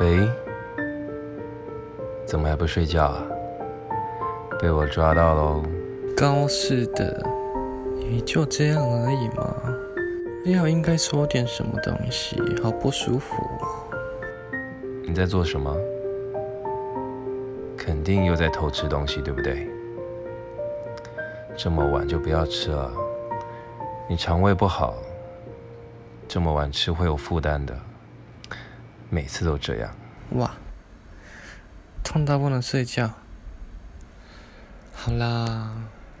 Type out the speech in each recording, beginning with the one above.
喂，怎么还不睡觉啊？被我抓到喽！高似的，你就这样而已嘛？要应该说点什么东西，好不舒服。你在做什么？肯定又在偷吃东西，对不对？这么晚就不要吃了，你肠胃不好，这么晚吃会有负担的。每次都这样。哇，痛到不能睡觉。好啦，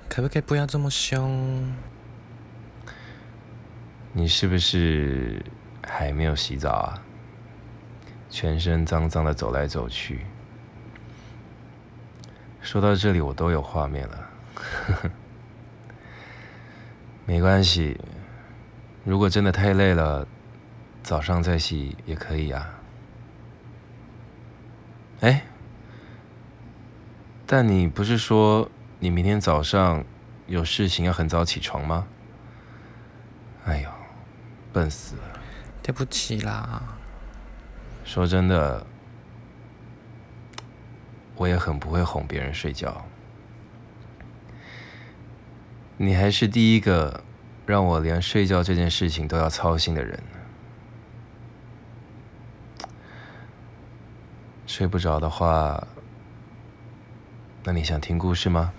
可不可以不要这么凶？你是不是还没有洗澡啊？全身脏脏的走来走去。说到这里，我都有画面了。没关系，如果真的太累了，早上再洗也可以啊。哎，但你不是说你明天早上有事情要很早起床吗？哎呦！笨死了！对不起啦。说真的，我也很不会哄别人睡觉。你还是第一个让我连睡觉这件事情都要操心的人。睡不着的话，那你想听故事吗？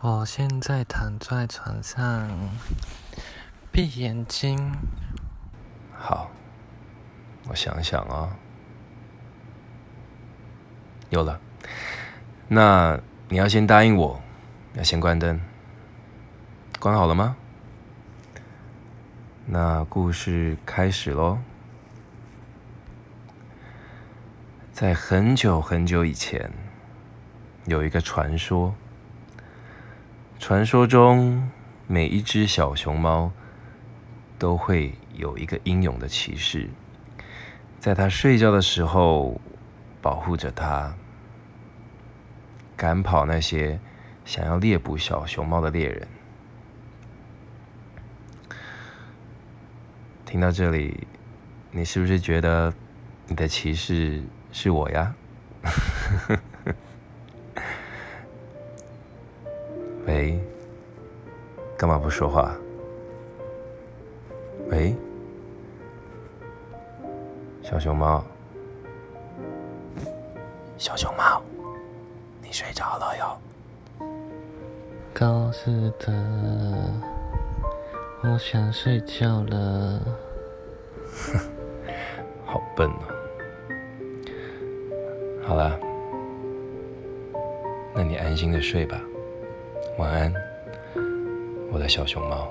我现在躺在床上。闭眼睛。好，我想想啊。有了，那你要先答应我，要先关灯。关好了吗？那故事开始喽。在很久很久以前，有一个传说。传说中，每一只小熊猫。都会有一个英勇的骑士，在他睡觉的时候保护着他，赶跑那些想要猎捕小熊猫的猎人。听到这里，你是不是觉得你的骑士是我呀？喂，干嘛不说话？喂，小熊猫，小熊猫，你睡着了哟？高斯的，我想睡觉了。好笨哦。好了，那你安心的睡吧，晚安，我的小熊猫。